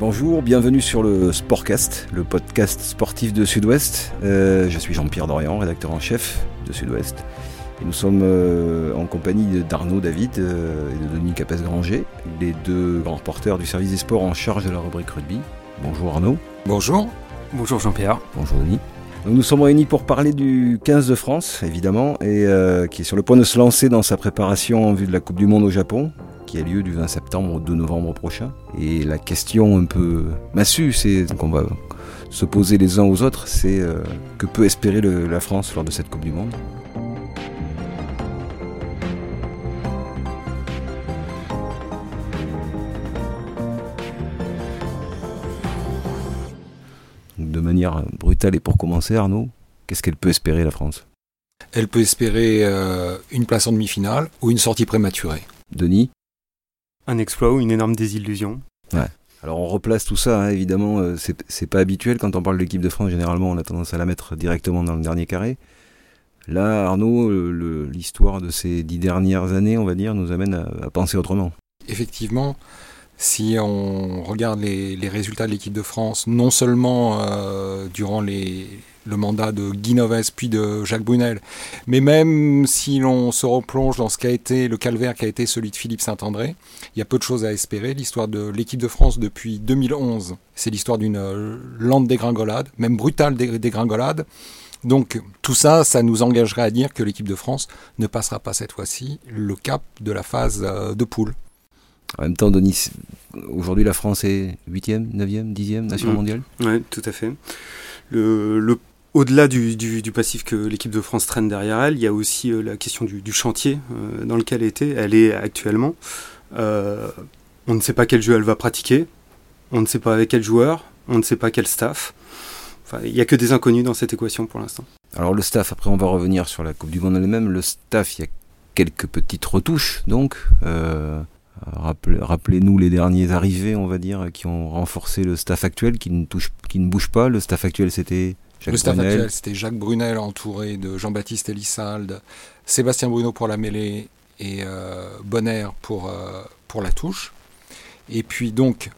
Bonjour, bienvenue sur le Sportcast, le podcast sportif de Sud-Ouest. Euh, je suis Jean-Pierre Dorian, rédacteur en chef de Sud-Ouest. Et nous sommes euh, en compagnie d'Arnaud David euh, et de Denis Capes-Granger, les deux grands reporters du service des sports en charge de la rubrique rugby. Bonjour Arnaud. Bonjour. Bonjour Jean-Pierre. Bonjour Denis. nous sommes réunis pour parler du 15 de France, évidemment, et qui est sur le point de se lancer dans sa préparation en vue de la Coupe du Monde au Japon qui a lieu du 20 septembre au 2 novembre prochain. Et la question un peu massue, c'est qu'on va se poser les uns aux autres, c'est euh, que peut espérer la France lors de cette Coupe du Monde? De manière brutale et pour commencer, Arnaud, qu'est-ce qu'elle peut espérer la France? Elle peut espérer euh, une place en demi-finale ou une sortie prématurée. Denis? Un exploit ou une énorme désillusion. Ouais. Alors on replace tout ça, hein, évidemment, euh, c'est pas habituel quand on parle de l'équipe de France, généralement on a tendance à la mettre directement dans le dernier carré. Là, Arnaud, l'histoire de ces dix dernières années, on va dire, nous amène à, penser autrement. Effectivement, si on regarde les, résultats de l'équipe de France, non seulement euh, durant les, le mandat de Guy Noves puis de Jacques Brunel. Mais même si l'on se replonge dans ce qu'a été le calvaire qui a été celui de Philippe Saint-André, il y a peu de choses à espérer. L'histoire de l'équipe de France depuis 2011, c'est l'histoire d'une euh, lente dégringolade, même brutale dégringolade. Donc tout ça, ça nous engagerait à dire que l'équipe de France ne passera pas cette fois-ci le cap de la phase euh, de poule. En même temps, Denis, aujourd'hui la France est 8e, 9e, 10e nation mondiale? Oui, tout à fait. Le, le au-delà du, passif que l'équipe de France traîne derrière elle, il y a aussi euh, la question du, chantier euh, dans lequel elle était. Elle est actuellement. Euh, on ne sait pas quel jeu elle va pratiquer. On ne sait pas avec quel joueur. On ne sait pas quel staff. Enfin, il n'y a que des inconnus dans cette équation pour l'instant. Alors le staff, après on va revenir sur la Coupe du Monde elle-même. Le staff, il y a quelques petites retouches donc. Rappelez-nous les derniers arrivés, on va dire, qui ont renforcé le staff actuel, qui ne, touche, qui ne bouge pas. Le staff actuel, c'était le staff actuel, c'était Jacques Brunel entouré de Jean-Baptiste Elissalde, Sébastien Bruno pour la mêlée et euh, Bonner pour, euh, pour la touche. Et puis donc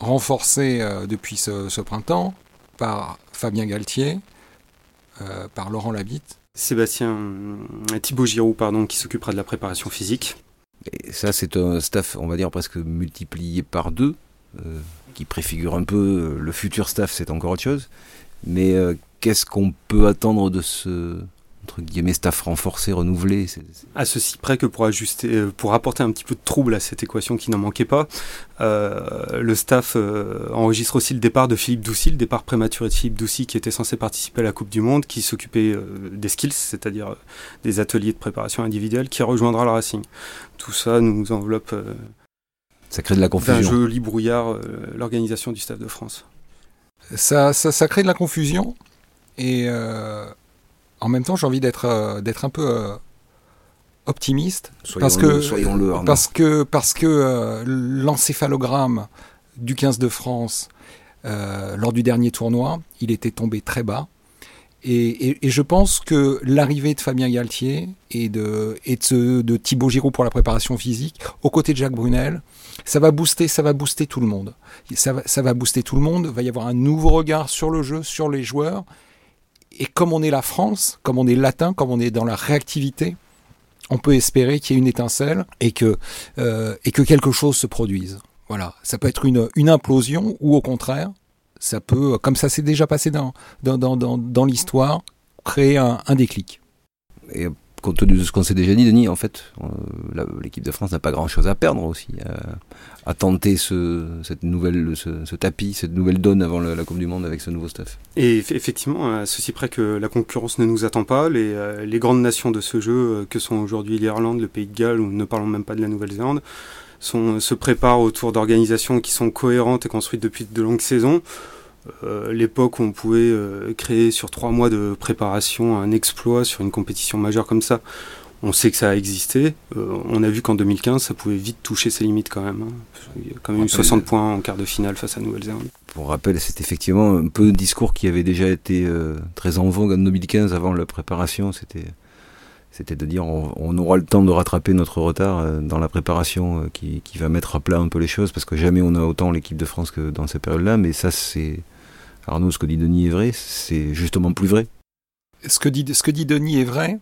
renforcé euh, depuis ce, printemps par Fabien Galtier, par Laurent Labitte. Sébastien Thibaut Giroud, pardon, qui s'occupera de la préparation physique. Et ça, c'est un staff, on va dire, presque multiplié par deux, qui préfigure un peu le futur staff, c'est encore autre chose. Mais qu'est-ce qu'on peut attendre de ce entre guillemets staff renforcé, renouvelé? À ceci près que pour ajuster, euh, pour apporter un petit peu de trouble à cette équation qui n'en manquait pas, euh, le staff euh, enregistre aussi le départ de Philippe Doucy, le départ prématuré de Philippe Doucy qui était censé participer à la Coupe du Monde, qui s'occupait des skills, c'est-à-dire des ateliers de préparation individuelle, qui rejoindra le Racing. Tout ça nous enveloppe. ça crée de la confusion. Un joli brouillard, l'organisation du staff de France. Ça, ça, ça crée de la confusion. Et euh, en même temps, j'ai envie d'être euh, un peu euh, optimiste parce que, parce que parce que l'encéphalogramme du 15 de France lors du dernier tournoi, il était tombé très bas. Et, je pense que l'arrivée de Fabien Galtier et de, et de, de, Thibaut Giroud pour la préparation physique, aux côtés de Jacques Brunel, ça va booster, ça va booster tout le monde. Ça va, ça va booster tout le monde. Il va y avoir un nouveau regard sur le jeu, sur les joueurs. Et comme on est la France, comme on est latin, comme on est dans la réactivité, on peut espérer qu'il y ait une étincelle et que, euh, et que quelque chose se produise. Voilà, ça peut être une, une implosion ou au contraire, ça peut, comme ça s'est déjà passé dans, dans, dans, dans, l'histoire, créer un, déclic. Compte tenu de ce qu'on s'est déjà dit, Denis, en fait, euh, l'équipe de France n'a pas grand-chose à perdre aussi, euh, à, tenter ce, cette nouvelle, ce, tapis, cette nouvelle donne avant la, Coupe du Monde avec ce nouveau staff. Et effectivement, à ceci près que la concurrence ne nous attend pas, les, euh, les grandes nations de ce jeu, que sont aujourd'hui l'Irlande, le Pays de Galles, ou ne parlons même pas de la Nouvelle-Zélande, se préparent autour d'organisations qui sont cohérentes et construites depuis de longues saisons. Euh, l'époque où on pouvait euh, créer sur trois mois de préparation un exploit sur une compétition majeure comme ça, on sait que ça a existé. Euh, on a vu qu'en 2015, ça pouvait vite toucher ses limites quand même. Hein. Il y a quand même eu 60 points en quart de finale face à Nouvelle-Zélande. Pour rappel, c'est effectivement un peu un discours qui avait déjà été très en vogue en 2015 avant la préparation. C'était C'était de dire on, aura le temps de rattraper notre retard dans la préparation euh, qui, va mettre à plat un peu les choses parce que jamais on a autant l'équipe de France que dans ces périodes-là. Mais ça, c'est. Arnaud, ce que dit Denis est vrai, c'est justement plus vrai. Ce que dit, ce que dit Denis est vrai.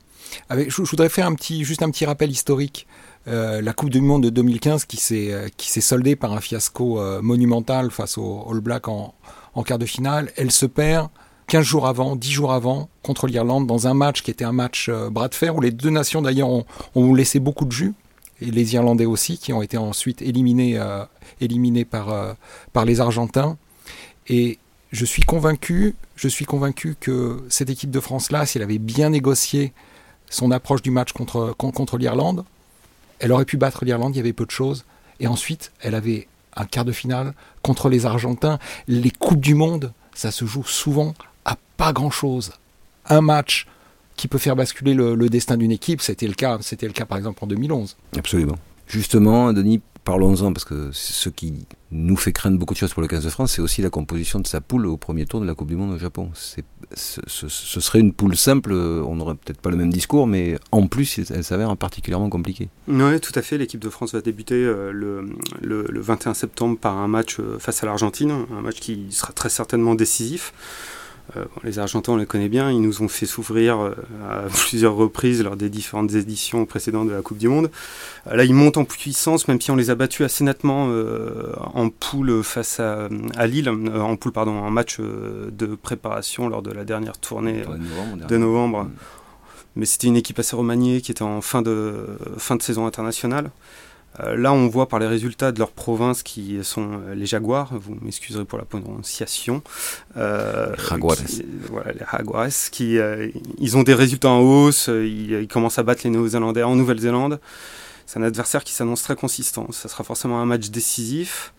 Je, voudrais faire un petit, juste un petit rappel historique. Euh, la Coupe du Monde de 2015 qui s'est qui s'est soldée par un fiasco monumental face aux All Blacks en, en quart de finale, elle se perd 15 jours avant, 10 jours avant, contre l'Irlande, dans un match qui était un match euh, bras de fer, où les deux nations d'ailleurs ont, laissé beaucoup de jus, et les Irlandais aussi, qui ont été ensuite éliminés, euh, éliminés par, euh, par les Argentins. Et je suis convaincu, je suis convaincu que cette équipe de France-là, si elle avait bien négocié son approche du match contre, contre l'Irlande, elle aurait pu battre l'Irlande, il y avait peu de choses. Et ensuite, elle avait un quart de finale contre les Argentins. Les Coupes du Monde, ça se joue souvent à pas grand-chose. Un match qui peut faire basculer le, destin d'une équipe, c'était le cas, c'était le cas par exemple en 2011. Absolument. Justement, Denis, parlons-en parce que ce qui nous fait craindre beaucoup de choses pour le 15 de France, c'est aussi la composition de sa poule au premier tour de la Coupe du Monde au Japon. Ce, serait une poule simple, on n'aurait peut-être pas le même discours, mais en plus, elle s'avère particulièrement compliquée. Oui, tout à fait. L'équipe de France va débuter euh, le, le, 21 septembre par un match euh, face à l'Argentine, un match qui sera très certainement décisif. Euh, les Argentins, on les connaît bien, ils nous ont fait souffrir euh, à plusieurs reprises lors des différentes éditions précédentes de la Coupe du Monde. Euh, là, ils montent en puissance, même si on les a battus assez nettement en poule face à, Lille, en poule, pardon, en match de préparation lors de la dernière tournée de novembre. Mm. Mais c'était une équipe assez remaniée qui était en fin de, fin de saison internationale. Euh, là, on voit par les résultats de leur province qui sont euh, les Jaguars, vous m'excuserez pour la prononciation. Euh, Jaguares. voilà, les Jaguares, qui, euh, ils ont des résultats en hausse, ils, commencent à battre les Néo-Zélandais en Nouvelle-Zélande. C'est un adversaire qui s'annonce très consistant. Ça sera forcément un match décisif.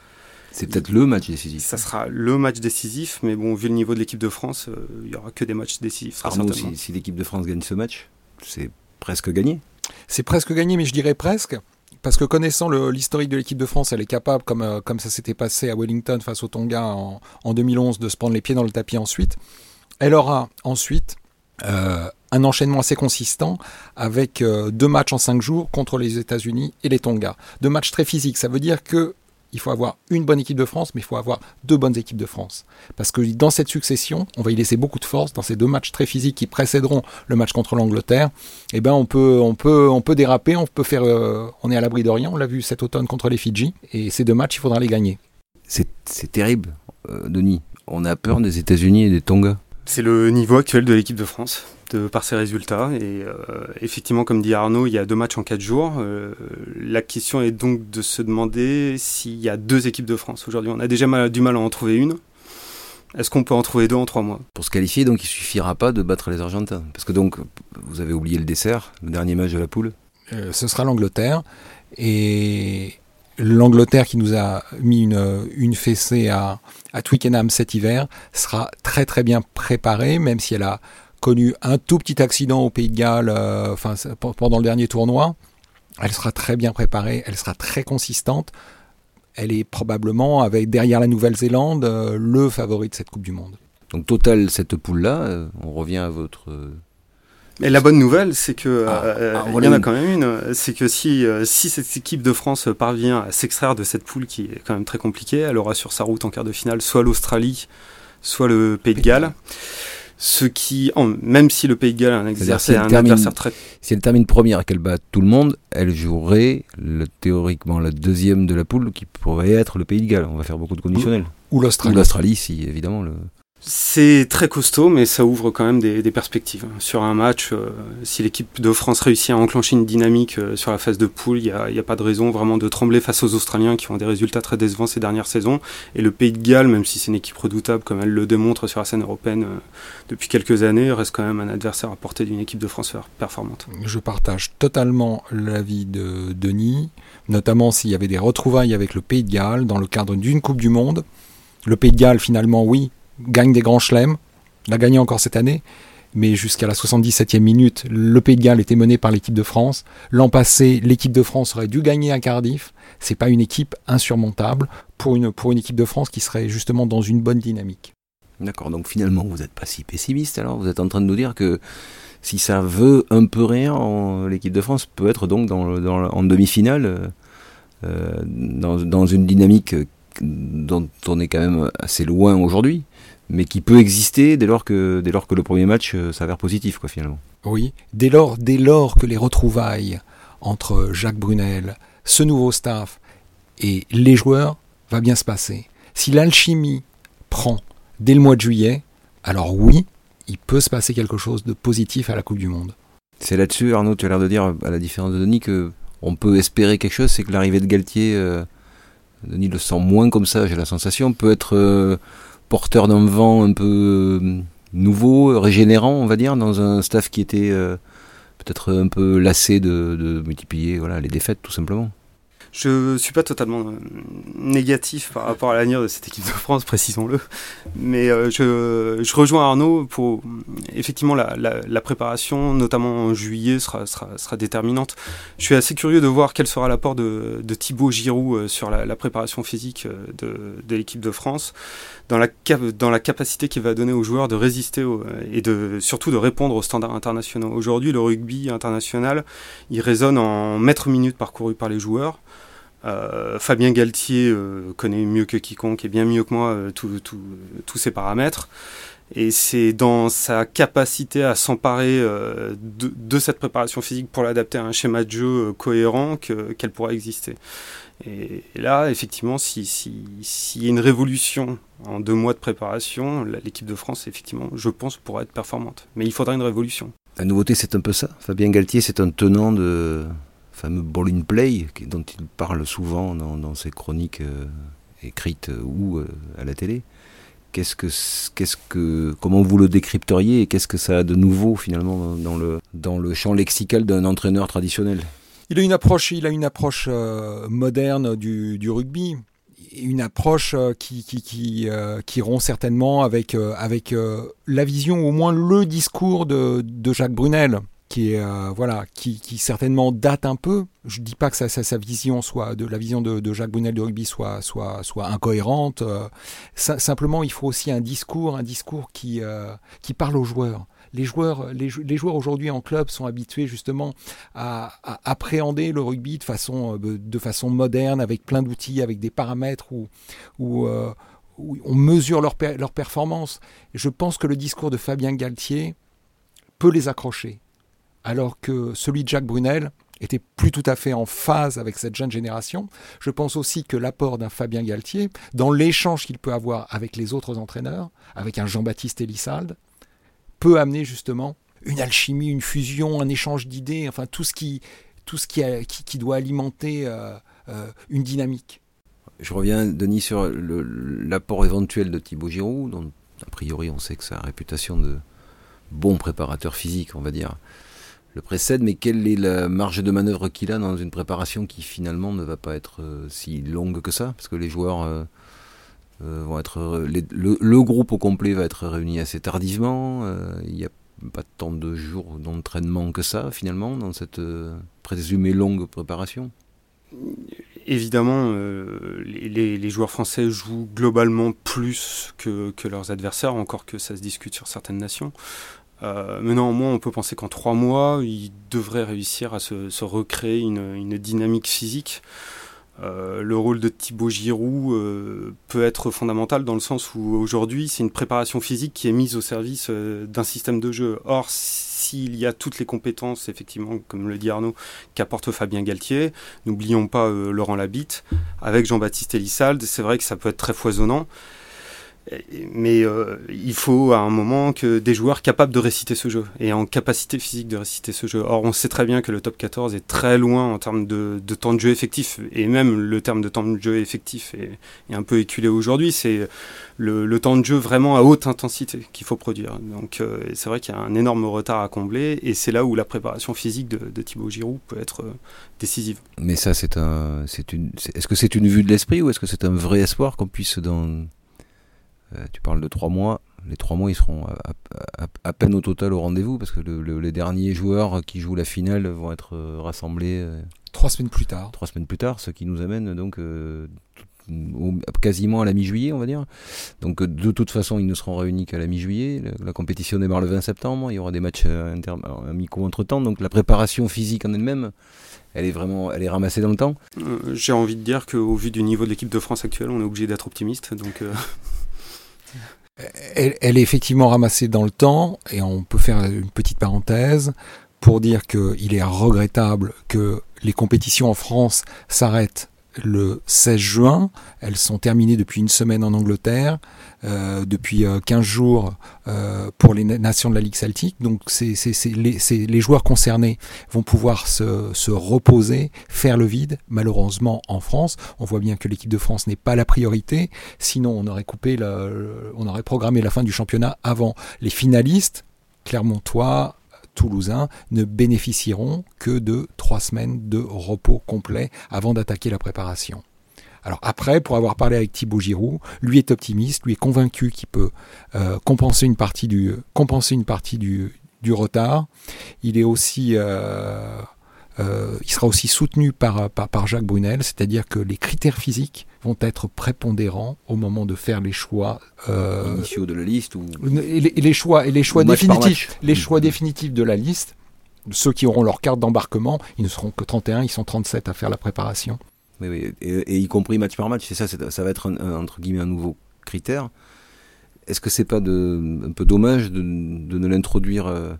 C'est peut-être le match décisif. Ça sera le match décisif, mais bon, vu le niveau de l'équipe de France, il n'y aura que des matchs décisifs. Arnaud, si, si l'équipe de France gagne ce match, c'est presque gagné. C'est presque gagné, mais je dirais presque. Parce que connaissant l'historique de l'équipe de France, elle est capable, comme, euh, comme ça s'était passé à Wellington face au Tonga en, en, 2011, de se prendre les pieds dans le tapis ensuite. Elle aura ensuite euh, un enchaînement assez consistant avec euh, deux matchs en cinq jours contre les États-Unis et les Tonga. Deux matchs très physiques. Ça veut dire que il faut avoir une bonne équipe de France, mais il faut avoir deux bonnes équipes de France. Parce que dans cette succession, on va y laisser beaucoup de force dans ces deux matchs très physiques qui précéderont le match contre l'Angleterre. Eh ben, on peut, on peut, on peut déraper, on peut faire, euh, on est à l'abri de rien. On l'a vu cet automne contre les Fidji, et ces deux matchs, il faudra les gagner. C'est terrible, euh, Denis. On a peur des États-Unis et des Tonga. C'est le niveau actuel de l'équipe de France de, par ses résultats. Et euh, effectivement, comme dit Arnaud, il y a deux matchs en quatre jours. Euh, la question est donc de se demander s'il y a deux équipes de France aujourd'hui. On a déjà du mal à en trouver une. Est-ce qu'on peut en trouver deux en trois mois? Pour se qualifier, donc il suffira pas de battre les Argentins. Parce que donc, vous avez oublié le dessert, le dernier match de la poule. Euh, ce sera l'Angleterre. Et l'Angleterre qui nous a mis une, une fessée à, à Twickenham cet hiver sera très très bien préparée, même si elle a connu un tout petit accident au Pays de Galles euh, pendant le dernier tournoi. Elle sera très bien préparée, elle sera très consistante. Elle est probablement, avec derrière la Nouvelle-Zélande, euh, le favori de cette Coupe du Monde. Donc total, cette poule-là, euh, on revient à votre... Mais la bonne nouvelle, c'est que ah, ah, il y en a quand même une, c'est que si si cette équipe de France parvient à s'extraire de cette poule qui est quand même très compliquée, elle aura sur sa route en quart de finale soit l'Australie, soit le Pays de Galles ce qui, même si le Pays de Galles a un, un adversaire très... Si elle termine première et qu'elle bat tout le monde, elle jouerait le, théoriquement la deuxième de la poule qui pourrait être le Pays de Galles. On va faire beaucoup de conditionnels. Ou l'Australie. Ou l'Australie, si évidemment le... C'est très costaud, mais ça ouvre quand même des, perspectives. Sur un match, euh, si l'équipe de France réussit à enclencher une dynamique euh, sur la phase de poule, il n'y a, pas de raison vraiment de trembler face aux Australiens qui ont des résultats très décevants ces dernières saisons. Et le Pays de Galles, même si c'est une équipe redoutable comme elle le démontre sur la scène européenne euh, depuis quelques années, reste quand même un adversaire à portée d'une équipe de France performante. Je partage totalement l'avis de Denis, notamment s'il y avait des retrouvailles avec le Pays de Galles dans le cadre d'une Coupe du Monde. Le Pays de Galles, finalement, oui, gagne des grands chelems, l'a gagné encore cette année, mais jusqu'à la 77e minute, le Pays de Galles était mené par l'équipe de France. L'an passé, l'équipe de France aurait dû gagner à Cardiff. C'est pas une équipe insurmontable pour une, pour une équipe de France qui serait justement dans une bonne dynamique. D'accord, donc finalement, vous n'êtes pas si pessimiste alors Vous êtes en train de nous dire que si ça veut un peu rien, l'équipe de France peut être donc dans, en demi-finale, dans, dans, une dynamique dont on est quand même assez loin aujourd'hui, mais qui peut exister dès lors que, dès lors que le premier match euh, s'avère positif, quoi, finalement. Oui, dès lors, dès lors que les retrouvailles entre Jacques Brunel, ce nouveau staff et les joueurs va bien se passer. Si l'alchimie prend dès le mois de juillet, alors oui, il peut se passer quelque chose de positif à la Coupe du Monde. C'est là-dessus, Arnaud, tu as l'air de dire, à la différence de Denis, que on peut espérer quelque chose, c'est que l'arrivée de Galtier euh, Denis le sent moins comme ça, j'ai la sensation, peut être euh, porteur d'un vent un peu euh, nouveau, régénérant, on va dire, dans un staff qui était euh, peut-être un peu lassé de, de multiplier voilà, les défaites, tout simplement. Je suis pas totalement euh, négatif par rapport à l'avenir de cette équipe de France, précisons-le. Mais euh, je, rejoins Arnaud pour effectivement la, préparation, notamment en juillet, sera, déterminante. Je suis assez curieux de voir quel sera l'apport de, de Thibaut Giroud euh, sur la, préparation physique de, l'équipe de France, dans la, dans la capacité qu'il va donner aux joueurs de résister et de, surtout de répondre aux standards internationaux. Aujourd'hui, le rugby international, il résonne en mètres minutes parcourus par les joueurs. Euh, Fabien Galtier euh, connaît mieux que quiconque et bien mieux que moi euh, tous ces paramètres. Et c'est dans sa capacité à s'emparer de, cette préparation physique pour l'adapter à un schéma de jeu cohérent qu'elle pourra exister. Et, là, effectivement, s'il si, y a une révolution en deux mois de préparation, l'équipe de France, effectivement, je pense, pourra être performante. Mais il faudra une révolution. La nouveauté, c'est un peu ça? Fabien Galtier, c'est un tenant de, fameux ball in play dont il parle souvent dans, ses chroniques euh, écrites euh, ou euh, à la télé. Qu'est-ce que, comment vous le décrypteriez et qu'est-ce que ça a de nouveau finalement dans le, champ lexical d'un entraîneur traditionnel? Il a une approche, il a une approche moderne du, du, rugby, une approche qui, qui, rompt certainement avec, la vision, au moins le discours de Jacques Brunel qui euh, voilà qui, certainement date un peu. Je dis pas que sa, vision soit de la vision de, Jacques Brunel de rugby soit soit soit incohérente euh, simplement il faut aussi un discours un discours qui euh, qui parle aux joueurs. Les joueurs, les, joueurs aujourd'hui en club sont habitués justement à, appréhender le rugby de façon, de façon moderne, avec plein d'outils, avec des paramètres où, où, où on mesure leur, leur performance. Je pense que le discours de Fabien Galtier peut les accrocher alors que celui de Jacques Brunel était plus tout à fait en phase avec cette jeune génération. Je pense aussi que l'apport d'un Fabien Galtier, dans l'échange qu'il peut avoir avec les autres entraîneurs, avec un Jean-Baptiste Elissalde, peut amener justement une alchimie, une fusion, un échange d'idées, enfin tout ce qui, tout ce qui, qui, doit alimenter euh, euh, une dynamique. Je reviens, Denis, sur l'apport éventuel de Thibaut Giroud, dont a priori on sait que sa réputation de bon préparateur physique, on va dire, le précède, mais quelle est la marge de manœuvre qu'il a dans une préparation qui finalement ne va pas être euh, si longue que ça, parce que les joueurs euh, euh, vont être, le, groupe au complet va être réuni assez tardivement. Il n'y a pas tant de jours d'entraînement que ça finalement dans cette présumée longue préparation. Évidemment, les, joueurs français jouent globalement plus que, que, leurs adversaires, encore que ça se discute sur certaines nations. Euh, mais néanmoins, on peut penser qu'en trois mois, il devrait réussir à se, recréer une, dynamique physique. Euh, le rôle de Thibaut Giroud euh, peut être fondamental dans le sens où aujourd'hui, c'est une préparation physique qui est mise au service d'un système de jeu. Or, s'il y a toutes les compétences, effectivement, comme le dit Arnaud, qu'apporte Fabien Galtier, n'oublions pas Laurent Labitte, avec Jean-Baptiste Elissalde, c'est vrai que ça peut être très foisonnant. Mais euh, il faut à un moment que des joueurs capables de réciter ce jeu et en capacité physique de réciter ce jeu. Or, on sait très bien que le top 14 est très loin en termes de, temps de jeu effectif et même le terme de temps de jeu effectif est, un peu éculé aujourd'hui. C'est le, temps de jeu vraiment à haute intensité qu'il faut produire. Donc, euh, c'est vrai qu'il y a un énorme retard à combler et c'est là où la préparation physique de, Thibaut Giroud peut être euh, décisive. Mais ça, c'est un, c'est une, est-ce que c'est une vue de l'esprit ou est-ce que c'est un vrai espoir qu'on puisse dans tu parles de trois mois. Les trois mois, ils seront à, peine au total au rendez-vous parce que les derniers joueurs qui jouent la finale vont être euh, rassemblés. Euh, trois semaines plus tard. Trois semaines plus tard, ce qui nous amène donc quasiment à la mi-juillet, on va dire. Donc de toute façon, ils ne seront réunis qu'à la mi-juillet. La, compétition démarre le 20 septembre. Il y aura des matchs amicaux entre temps. Donc la préparation physique en elle-même, elle est vraiment, elle est ramassée dans le temps. J'ai envie de dire qu'au vu du niveau de l'équipe de France actuelle, on est obligé d'être optimiste. Donc elle, est effectivement ramassée dans le temps, et on peut faire une petite parenthèse pour dire qu'il est regrettable que les compétitions en France s'arrêtent le 16 juin. Elles sont terminées depuis une semaine en Angleterre, euh, depuis 15 euh, jours euh, pour les nations de la Ligue Celtique. Donc les, joueurs concernés vont pouvoir se, se, reposer, faire le vide. Malheureusement en France, on voit bien que l'équipe de France n'est pas la priorité. Sinon on aurait coupé, on aurait programmé la fin du championnat avant. Les finalistes, Clermontois, Toulousains ne bénéficieront que de trois semaines de repos complet avant d'attaquer la préparation. Alors après, pour avoir parlé avec Thibaut Giroud, lui est optimiste, lui est convaincu qu'il peut euh, compenser une partie du retard. Il est aussi euh, euh, il sera aussi soutenu par, par, Jacques Brunel, c'est-à-dire que les critères physiques vont être prépondérants au moment de faire les choix euh, initiaux de la liste ou et les, choix et les choix définitifs, les choix définitifs de la liste. Ceux qui auront leur carte d'embarquement, ils ne seront que 31, ils sont 37 à faire la préparation. Oui, oui. Et, y compris match par match, c'est ça, ça va être un, entre guillemets un nouveau critère. Est-ce que c'est pas de, un peu dommage de, de ne l'introduire euh,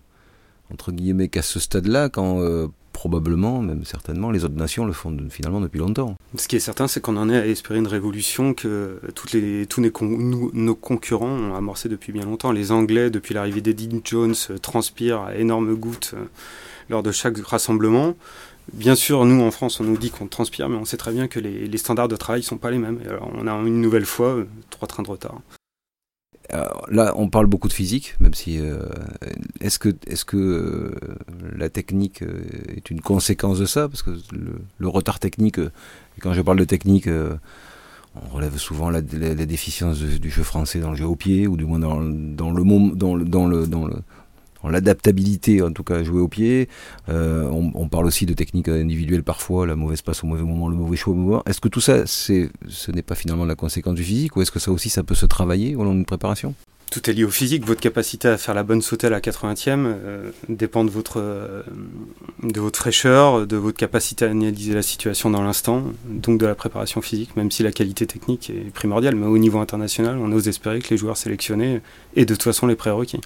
entre guillemets qu'à ce stade-là, quand euh, probablement, même certainement, les autres nations le font finalement depuis longtemps. Ce qui est certain, c'est qu'on en est à espérer une révolution que tous nos, concurrents ont amorcé depuis bien longtemps. Les Anglais, depuis l'arrivée d'Eddie Jones, euh, transpirent à énormes gouttes euh, lors de chaque rassemblement. Bien sûr, nous en France, on nous dit qu'on transpire, mais on sait très bien que les, les standards de travail ne sont pas les mêmes. alors, on a une nouvelle fois euh, trois trains de retard. Euh, là, on parle beaucoup de physique, même si euh, est-ce que est-ce que euh, la technique est une conséquence de ça? Parce que le, retard technique, quand je parle de technique, on relève souvent la, déficience du jeu français dans le jeu au pied, ou du moins dans, dans le dans le dans le dans le l'adaptabilité, en tout cas, jouer au pied. Euh, on, parle aussi de techniques individuelles parfois, la mauvaise passe au mauvais moment, le mauvais choix au mauvais moment. Est-ce que tout ça, c'est, ce n'est pas finalement la conséquence du physique, ou est-ce que ça aussi, ça peut se travailler au long d'une préparation? Tout est lié au physique. Votre capacité à faire la bonne sautée à la 80e euh, dépend de votre, euh, de votre fraîcheur, de votre capacité à analyser la situation dans l'instant, donc de la préparation physique, même si la qualité technique est primordiale. Mais au niveau international, on ose espérer que les joueurs sélectionnés aient de toute façon les prérequis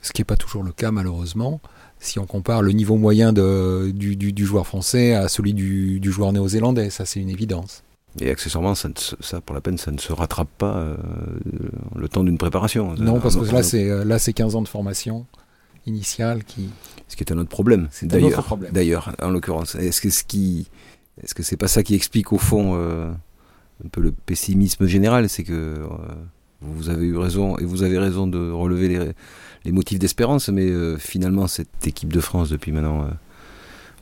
ce qui n'est pas toujours le cas malheureusement. Si on compare le niveau moyen de, du, joueur français à celui du, joueur néo-zélandais, ça c'est une évidence. Et accessoirement, ça, ça, pour la peine, ça ne se rattrape pas euh, le temps d'une préparation. Non, parce que là, c'est euh, là, c'est 15 ans de formation initiale qui. Ce qui est un autre problème. C'est d'ailleurs, d'ailleurs, en l'occurrence, est-ce que ce qui, est-ce que c'est pas ça qui explique au fond euh, un peu le pessimisme général, c'est que vous avez eu raison et vous avez raison de relever les motifs d'espérance, mais euh, finalement cette équipe de France depuis maintenant, euh,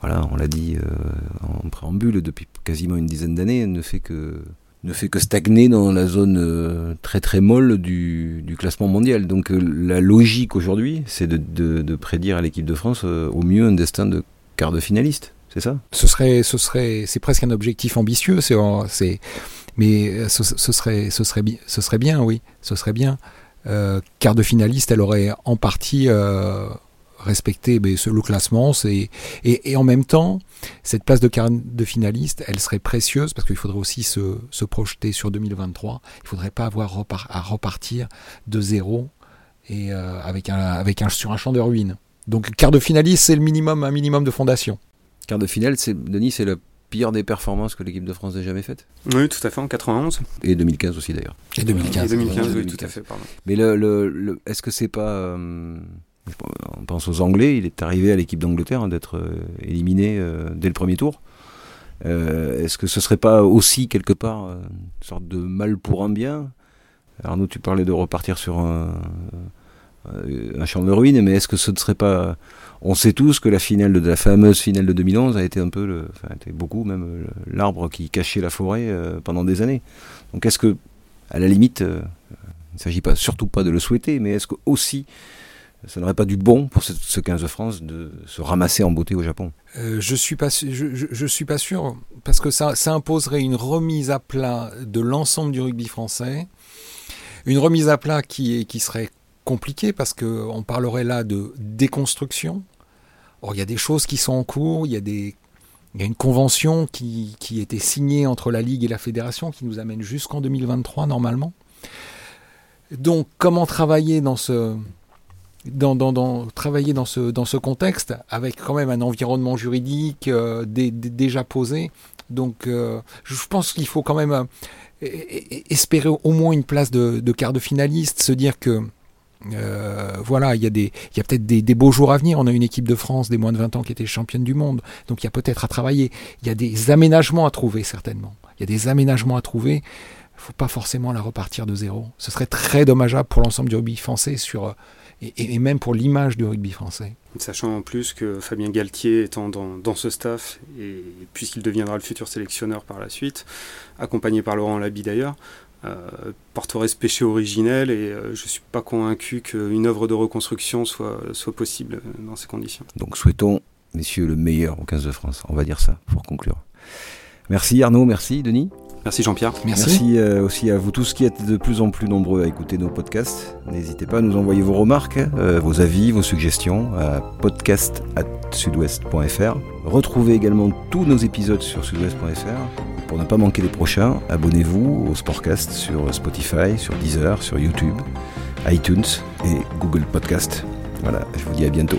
voilà, on l'a dit euh, en préambule, depuis quasiment une dizaine d'années, ne fait que ne fait que stagner dans la zone très très molle du, classement mondial. Donc la logique aujourd'hui, c'est de, prédire à l'équipe de France au mieux un destin de quart de finaliste. C'est ça? Ce serait, ce serait, c'est presque un objectif ambitieux. C'est, mais ce, serait, ce serait, ce serait bien, oui, ce serait bien. Euh, quart de finaliste, elle aurait en partie euh, respecté ben, le classement. Et, en même temps, cette place de quart de finaliste, elle serait précieuse parce qu'il faudrait aussi se, projeter sur 2023. Il ne faudrait pas avoir à repartir de zéro et euh, avec un, sur un champ de ruines. Donc quart de finaliste, c'est le minimum, un minimum de fondation. Quart de finale, c'est Denis, c'est le pire des performances que l'équipe de France ait jamais faites Oui, tout à fait, en 91. Et 2015 aussi d'ailleurs. Et 2015. Et 2015, oui, tout à fait, pardon. Mais le, le, est-ce que c'est pas... Euh, on pense aux Anglais, il est arrivé à l'équipe d'Angleterre hein, d'être euh, éliminé euh, dès le premier tour. est-ce que ce serait pas aussi quelque part une sorte de mal pour un bien? Arnaud, tu parlais de repartir sur un, un champ de ruines, mais est-ce que ce ne serait pas on sait tous que la finale de, la fameuse finale de 2011 a été un peu, le, beaucoup même l'arbre qui cachait la forêt euh, pendant des années. Donc est-ce que, à la limite, euh, il ne s'agit pas surtout pas de le souhaiter, mais est-ce que aussi ça n'aurait pas du bon pour ce, 15 de France de se ramasser en beauté au Japon? Euh, Je suis pas, je, suis pas sûr parce que ça, ça imposerait une remise à plat de l'ensemble du rugby français, une remise à plat qui, est, qui serait compliquée parce que on parlerait là de déconstruction. Or, il y a des choses qui sont en cours, il y a des il y a une convention qui, qui était signée entre la Ligue et la Fédération qui nous amène jusqu'en 2023 normalement. Donc comment travailler dans ce, dans, travailler dans ce, dans ce contexte avec quand même un environnement juridique euh, déjà posé? Donc euh, je pense qu'il faut quand même euh, espérer au moins une place de, quart de finaliste, se dire que voilà, il y a, a peut-être des, beaux jours à venir. On a une équipe de France des moins de 20 ans qui était championne du monde. Donc il y a peut-être à travailler. Il y a des aménagements à trouver, certainement. Il y a des aménagements à trouver. Il ne faut pas forcément la repartir de zéro. Ce serait très dommageable pour l'ensemble du rugby français sur et, même pour l'image du rugby français. Sachant en plus que Fabien Galtier étant dans, ce staff, et puisqu'il deviendra le futur sélectionneur par la suite, accompagné par Laurent Labi d'ailleurs, euh, porterait ce péché originel et euh, je ne suis pas convaincu qu'une œuvre de reconstruction soit, soit possible dans ces conditions. Donc souhaitons, messieurs, le meilleur au 15 de France. On va dire ça pour conclure. Merci Arnaud, merci Denis. Merci Jean-Pierre. Merci, euh, aussi à vous tous qui êtes de plus en plus nombreux à écouter nos podcasts. N'hésitez pas à nous envoyer vos remarques, euh, vos avis, vos suggestions à podcast@sudouest.fr. Retrouvez également tous nos épisodes sur sudouest.fr. Pour ne pas manquer les prochains, abonnez-vous au Sportcast sur Spotify, sur Deezer, sur YouTube, iTunes et Google Podcast. Voilà, je vous dis à bientôt.